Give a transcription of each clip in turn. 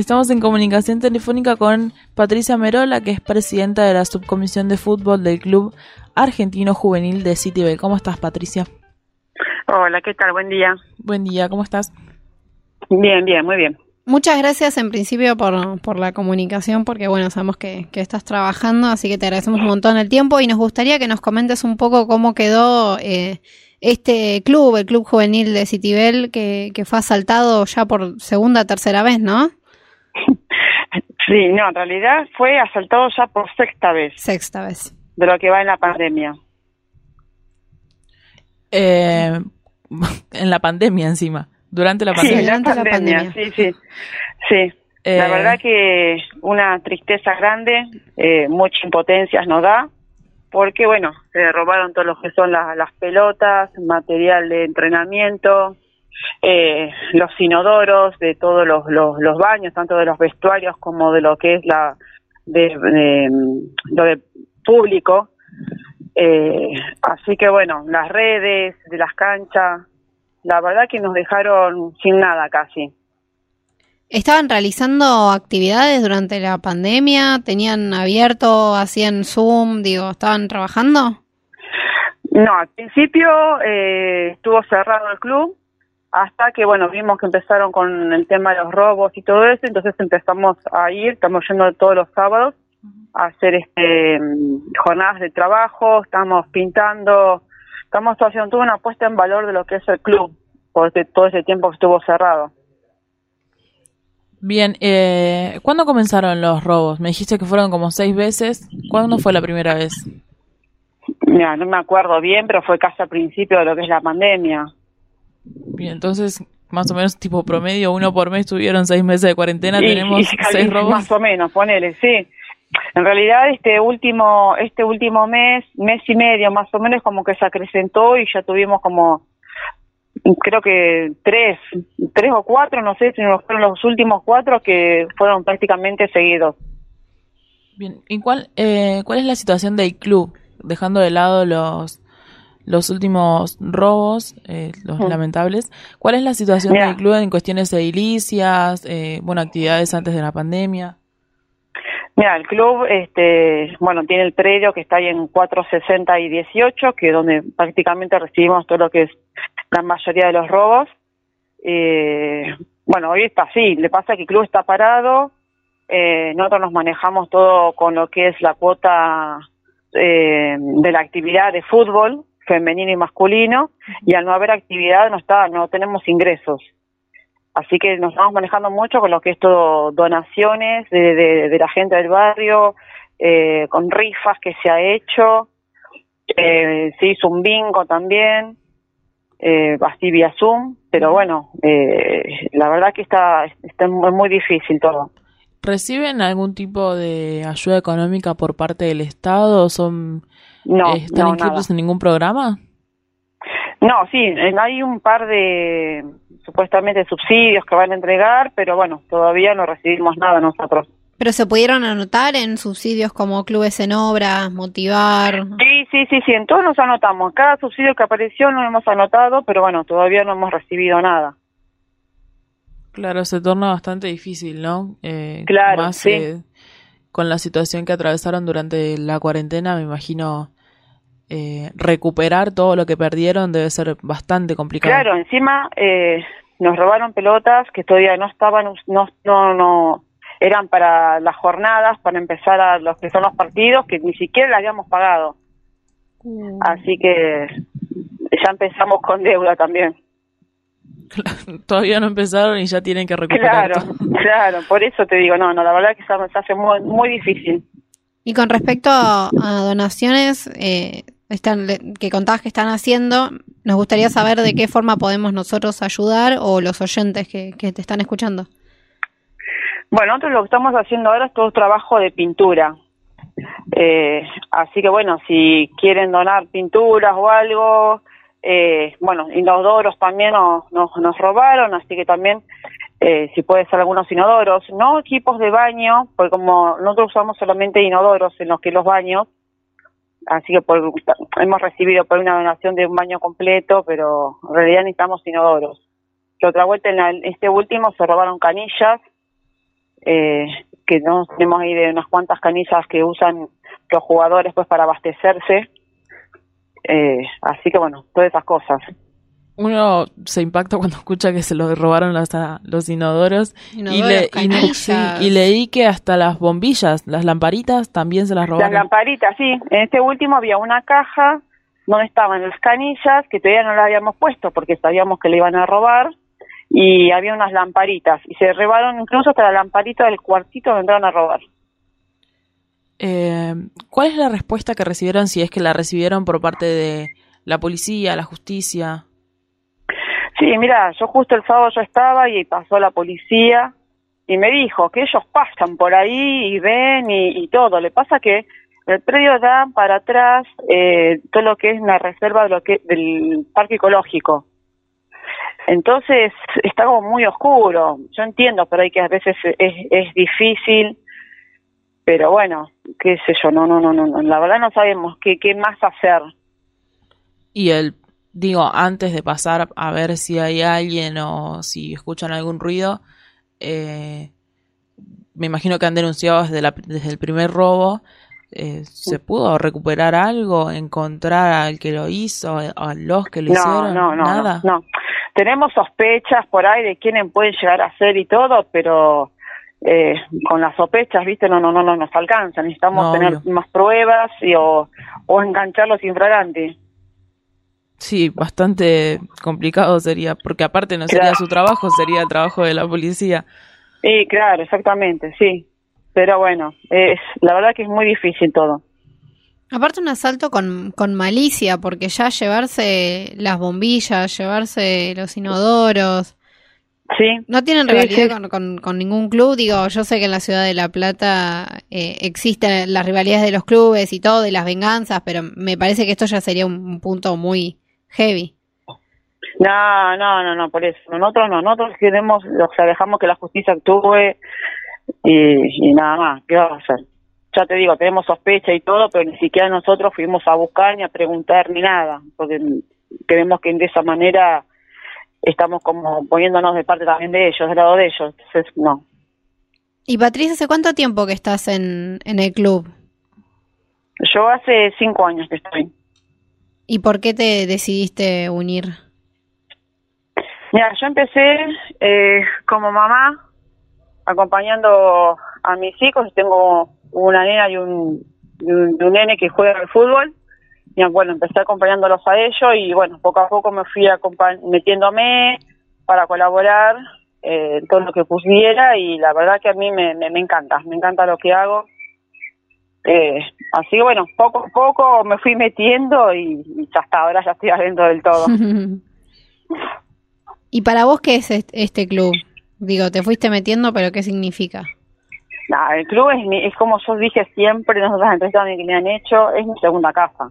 Estamos en comunicación telefónica con Patricia Merola, que es presidenta de la subcomisión de fútbol del Club Argentino Juvenil de Citibel. ¿Cómo estás, Patricia? Hola, ¿qué tal? Buen día. Buen día, ¿cómo estás? Bien, bien, muy bien. Muchas gracias en principio por, por la comunicación, porque bueno, sabemos que, que, estás trabajando, así que te agradecemos un montón el tiempo y nos gustaría que nos comentes un poco cómo quedó eh, este club, el Club Juvenil de Citibel, que, que fue asaltado ya por segunda, tercera vez, ¿no? Sí, no, en realidad fue asaltado ya por sexta vez. Sexta vez. De lo que va en la pandemia. Eh, en la pandemia encima, durante la pandemia. Sí, durante la pandemia, sí, sí. Sí, la Eh, verdad que una tristeza grande, eh, mucha impotencia nos da, porque bueno, se robaron todo lo que son la- las pelotas, material de entrenamiento, eh, los inodoros de todos los, los, los baños, tanto de los vestuarios como de lo que es la de, de, lo de público. Eh, así que bueno, las redes de las canchas, la verdad que nos dejaron sin nada casi. ¿Estaban realizando actividades durante la pandemia? ¿Tenían abierto, hacían Zoom? Digo, ¿estaban trabajando? No, al principio eh, estuvo cerrado el club hasta que, bueno, vimos que empezaron con el tema de los robos y todo eso, entonces empezamos a ir, estamos yendo todos los sábados a hacer este jornadas de trabajo, estamos pintando, estamos haciendo toda una puesta en valor de lo que es el club por todo ese tiempo que estuvo cerrado. Bien, eh, ¿cuándo comenzaron los robos? Me dijiste que fueron como seis veces. ¿Cuándo fue la primera vez? Mira, no me acuerdo bien, pero fue casi al principio de lo que es la pandemia. Bien, entonces, más o menos tipo promedio, uno por mes tuvieron seis meses de cuarentena, Y- tenemos y seis robos. Más o menos, ponele, sí. En realidad este último este último mes, mes y medio más o menos como que se acrecentó y ya tuvimos como creo que tres, tres o cuatro, no sé si fueron los últimos cuatro que fueron prácticamente seguidos. Bien, ¿y cuál, eh, cuál es la situación del club? Dejando de lado los, los últimos robos, eh, los Mm. lamentables, ¿cuál es la situación Mira. del club en cuestiones edilicias, eh, bueno, actividades antes de la pandemia? Mira, el club, este, bueno, tiene el predio que está ahí en 460 y 18, que es donde prácticamente recibimos todo lo que es la mayoría de los robos. Eh, bueno, hoy está así, le pasa que el club está parado, eh, nosotros nos manejamos todo con lo que es la cuota eh, de la actividad de fútbol femenino y masculino, y al no haber actividad no está, no tenemos ingresos. Así que nos estamos manejando mucho con lo que es todo donaciones de, de- la gente del barrio, eh, con rifas que se ha hecho, eh, se hizo un bingo también, eh, así vía Zoom, pero bueno, eh, la verdad que está, está muy, difícil todo. ¿Reciben algún tipo de ayuda económica por parte del Estado son, No, eh, están no, nada. inscritos en ningún programa? No, sí, hay un par de supuestamente subsidios que van a entregar, pero bueno, todavía no recibimos nada nosotros. ¿Pero se pudieron anotar en subsidios como clubes en obras, motivar? Sí, sí, sí, sí, en todos nos anotamos. Cada subsidio que apareció lo hemos anotado, pero bueno, todavía no hemos recibido nada. Claro, se torna bastante difícil, ¿no? Eh, Claro, más sí. eh, con la situación que atravesaron durante la cuarentena, me imagino eh, recuperar todo lo que perdieron debe ser bastante complicado. Claro, encima eh, nos robaron pelotas que todavía no estaban, no, no, no, eran para las jornadas, para empezar a los que son los partidos, que ni siquiera las habíamos pagado. Así que ya empezamos con deuda también. Todavía no empezaron y ya tienen que recuperar Claro, todo. Claro, por eso te digo, no, no, la verdad que se hace muy, muy difícil. Y con respecto a, a donaciones eh, están, que contabas que están haciendo, nos gustaría saber de qué forma podemos nosotros ayudar o los oyentes que, que te están escuchando. Bueno, nosotros lo que estamos haciendo ahora es todo trabajo de pintura. Eh, así que bueno, si quieren donar pinturas o algo, eh, bueno, inodoros también nos, nos, nos robaron, así que también eh, si puede ser algunos inodoros, no equipos de baño, porque como nosotros usamos solamente inodoros en los que los baños, así que por, hemos recibido por una donación de un baño completo, pero en realidad necesitamos inodoros. Que otra vuelta en la- este último se robaron canillas, eh, que no tenemos ahí de unas cuantas canillas que usan los jugadores pues para abastecerse. Eh, así que bueno, todas esas cosas. Uno se impacta cuando escucha que se lo robaron los, los inodoros, y, le, y, leí que hasta las bombillas, las lamparitas también se las robaron. Las lamparitas, sí. En este último había una caja donde estaban las canillas que todavía no las habíamos puesto porque sabíamos que le iban a robar y había unas lamparitas y se robaron incluso hasta la lamparita del cuartito donde entraron a robar. Eh, ¿Cuál es la respuesta que recibieron si es que la recibieron por parte de la policía, la justicia? Sí, mira, yo justo el sábado yo estaba y pasó la policía y me dijo que ellos pasan por ahí y ven y, todo. Le pasa que el predio da para atrás eh, todo lo que es una reserva de lo que del parque ecológico. Entonces está como muy oscuro. Yo entiendo, pero hay que a veces es, es difícil. Pero bueno, qué sé yo, no, no, no, no, la verdad no sabemos qué, qué más hacer. Y el, digo, antes de pasar a ver si hay alguien o si escuchan algún ruido, eh, me imagino que han denunciado desde, la, desde el primer robo. Eh, ¿Se pudo recuperar algo? ¿Encontrar al que lo hizo? ¿A los que lo hicieron? No, no, ¿Nada? no. Tenemos sospechas por ahí de quiénes pueden llegar a ser y todo, pero eh, con las sospechas, viste, no, no, no, no nos alcanza. Necesitamos tener más pruebas y, o, o engancharlos infraganti. Sí, bastante complicado sería, porque aparte no sería su trabajo, sería el trabajo de la policía. Sí, claro, exactamente, sí. Pero bueno, es la verdad que es muy difícil todo. Aparte un asalto con, con malicia, porque ya llevarse las bombillas, llevarse los inodoros. Sí. No tienen rivalidad Con, con, ningún club. Digo, yo sé que en la ciudad de La Plata eh, existen las rivalidades de los clubes y todo, de las venganzas, pero me parece que esto ya sería un, punto muy heavy. No, no, no, no, por eso. Nosotros no, nosotros queremos, o sea, dejamos que la justicia actúe y, y nada más. ¿Qué va a hacer? ya te digo, tenemos sospecha y todo, pero ni siquiera nosotros fuimos a buscar ni a preguntar ni nada, porque creemos que de esa manera estamos como poniéndonos de parte también de ellos, del lado de ellos, entonces no. ¿Y Patricia, hace cuánto tiempo que estás en, en el club? Yo hace cinco años que estoy. ¿Y por qué te decidiste unir? Mira, yo empecé eh, como mamá acompañando a mis hijos, tengo una nena y un, un, nene que juega al fútbol. Y bueno, empecé acompañándolos a ellos y bueno, poco a poco me fui metiéndome para colaborar eh, todo lo que pusiera y la verdad que a mí me, me, encanta, me encanta lo que hago. Eh, así que bueno, poco a poco me fui metiendo y, y hasta ahora ya estoy adentro del todo. ¿Y para vos qué es este club? Digo, te fuiste metiendo, pero ¿qué significa? el club es, es como yo dije siempre en las entrevistas que me han hecho, es mi segunda casa.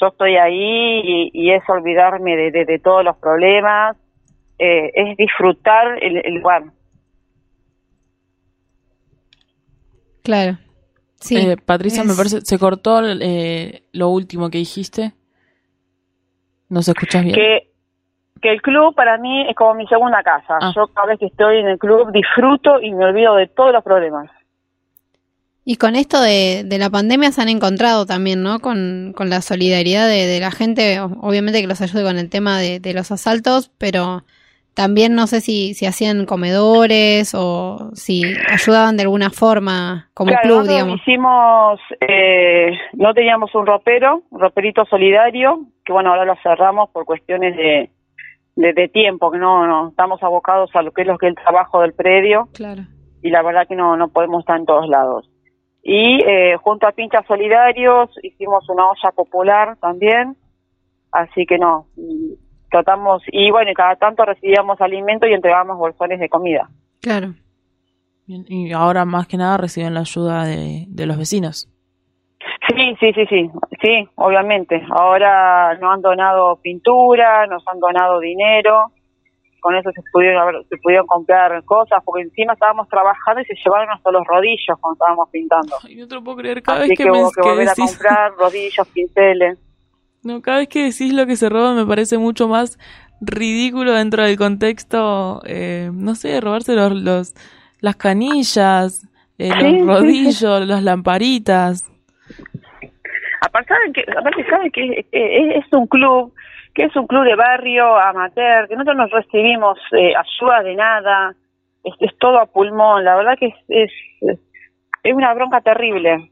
Yo estoy ahí y, es olvidarme de, de, todos los problemas, eh, es disfrutar el, lugar. Claro. Sí, eh, Patricia, me parece, se cortó eh, lo último que dijiste. ¿No se escuchas bien? Que que el club para mí es como mi segunda casa. Ah. Yo cada vez que estoy en el club disfruto y me olvido de todos los problemas. Y con esto de, de la pandemia se han encontrado también, ¿no? Con, con la solidaridad de, la gente, obviamente que los ayude con el tema de, de los asaltos, pero también no sé si, si hacían comedores o si ayudaban de alguna forma como club, digamos. Hicimos, eh, no teníamos un ropero, un roperito solidario, que bueno, ahora lo cerramos por cuestiones de, de, tiempo, que no, no estamos abocados a lo que es lo que es el trabajo del predio. Claro. Y la verdad que no, no podemos estar en todos lados. Y eh, junto a Pinchas Solidarios hicimos una olla popular también. Así que no, tratamos, y bueno, cada tanto recibíamos alimento y entregábamos bolsones de comida. Claro. y ahora más que nada reciben la ayuda de, de los vecinos. Sí, sí, sí, sí, sí, obviamente. Ahora nos han donado pintura, nos han donado dinero, con eso se pudieron, se pudieron comprar cosas, porque encima estábamos trabajando y se llevaron hasta los rodillos cuando estábamos pintando. Ay, no te lo puedo creer, cada vez que, me, que volver a comprar rodillos, pinceles. No, cada vez que decís lo que se roba me parece mucho más ridículo dentro del contexto, eh, no sé, robarse los, los las canillas, eh, los rodillos, las lamparitas. Aparte, que, aparte que es, un club, que es un club de barrio amateur, que nosotros nos recibimos eh, ayuda de nada, es, todo a pulmón, la verdad que es, es, es una bronca terrible.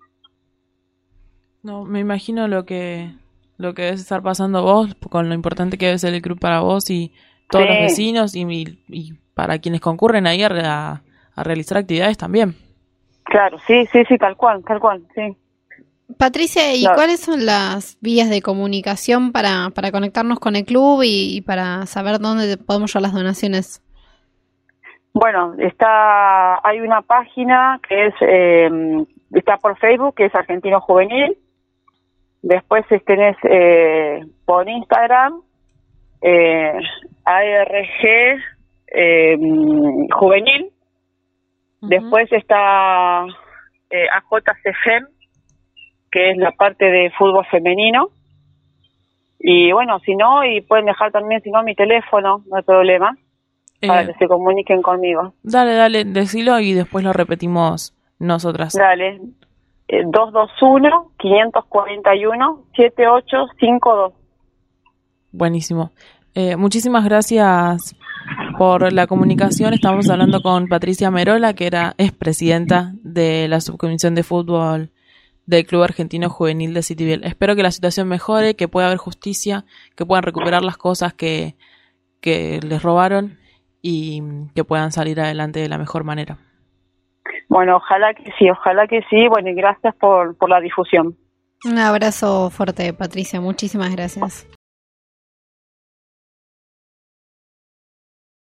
No, me imagino lo que lo que debes estar pasando vos, con lo importante que debe ser el club para vos y todos los vecinos y, y, para quienes concurren ahí a, a, realizar actividades también. Claro, sí, sí, sí, tal cual, tal cual, sí. Patricia, ¿y cuáles son las vías de comunicación para, para conectarnos con el club y, para saber dónde podemos llevar las donaciones? Bueno, está, hay una página que es, eh, está por Facebook, que es Argentino Juvenil, Después tenés eh, por Instagram eh, ARG eh, Juvenil. Después está eh, AJCFEM, que es la parte de fútbol femenino. Y bueno, si no, y pueden dejar también, si no, mi teléfono, no hay problema, para que se comuniquen conmigo. Dale, dale, decilo y después lo repetimos nosotras. Dale, 221-541-7852. Buenísimo. Eh, muchísimas gracias por la comunicación. Estamos hablando con Patricia Merola, que era es presidenta de la subcomisión de fútbol del Club Argentino Juvenil de Cityville. Espero que la situación mejore, que pueda haber justicia, que puedan recuperar las cosas que, que les robaron y que puedan salir adelante de la mejor manera. Bueno, ojalá que sí, ojalá que sí. Bueno, y gracias por, por la difusión. Un abrazo fuerte, Patricia. Muchísimas gracias.